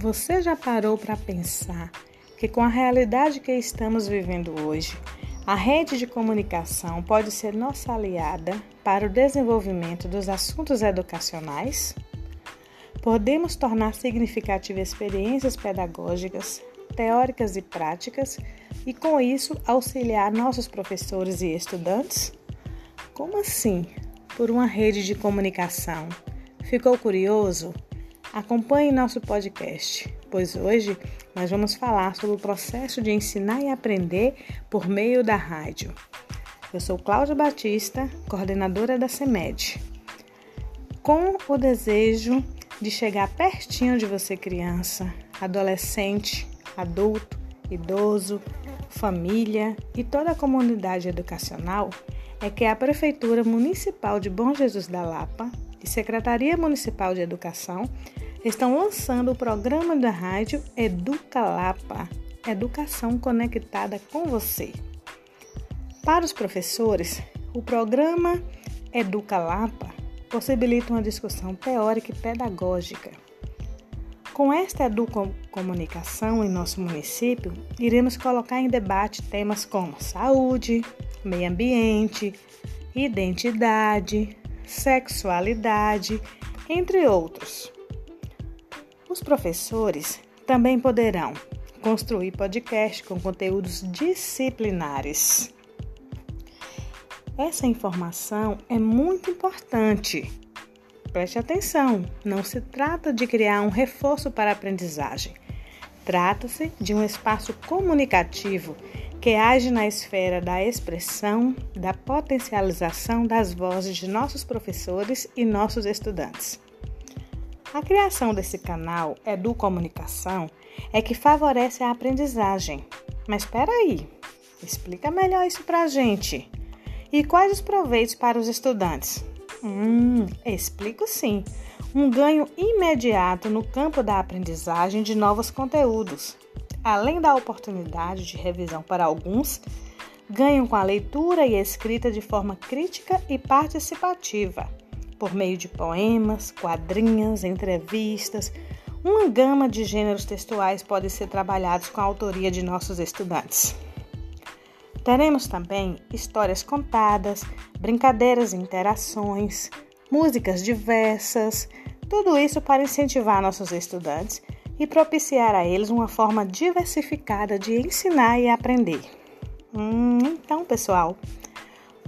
Você já parou para pensar que, com a realidade que estamos vivendo hoje, a rede de comunicação pode ser nossa aliada para o desenvolvimento dos assuntos educacionais? Podemos tornar significativas experiências pedagógicas, teóricas e práticas e, com isso, auxiliar nossos professores e estudantes? Como assim? Por uma rede de comunicação? Ficou curioso? Acompanhe nosso podcast, pois hoje nós vamos falar sobre o processo de ensinar e aprender por meio da rádio. Eu sou Cláudia Batista, coordenadora da CEMED. Com o desejo de chegar pertinho de você, criança, adolescente, adulto, idoso, família e toda a comunidade educacional, é que a Prefeitura Municipal de Bom Jesus da Lapa e Secretaria Municipal de Educação estão lançando o programa da rádio Educa Lapa, Educação Conectada com Você. Para os professores, o programa Educa Lapa possibilita uma discussão teórica e pedagógica. Com esta educomunicação em nosso município, iremos colocar em debate temas como saúde, meio ambiente, identidade, sexualidade, entre outros. Os professores também poderão construir podcast com conteúdos disciplinares. Essa informação é muito importante. Preste atenção, não se trata de criar um reforço para a aprendizagem. Trata-se de um espaço comunicativo que age na esfera da expressão, da potencialização das vozes de nossos professores e nossos estudantes. A criação desse canal Edu-Comunicação é que favorece a aprendizagem. Mas espera aí, explica melhor isso para a gente. E quais os proveitos para os estudantes? Hum, explico sim. Um ganho imediato no campo da aprendizagem de novos conteúdos. Além da oportunidade de revisão para alguns, ganham com a leitura e escrita de forma crítica e participativa por meio de poemas, quadrinhas, entrevistas. Uma gama de gêneros textuais pode ser trabalhados com a autoria de nossos estudantes. Teremos também histórias contadas, brincadeiras e interações, músicas diversas, tudo isso para incentivar nossos estudantes e propiciar a eles uma forma diversificada de ensinar e aprender. Hum, então, pessoal,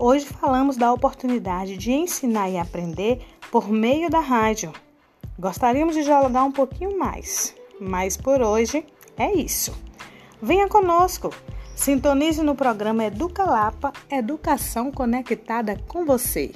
Hoje falamos da oportunidade de ensinar e aprender por meio da rádio. Gostaríamos de dialogar um pouquinho mais, mas por hoje é isso. Venha conosco, sintonize no programa Educa Lapa Educação Conectada com você.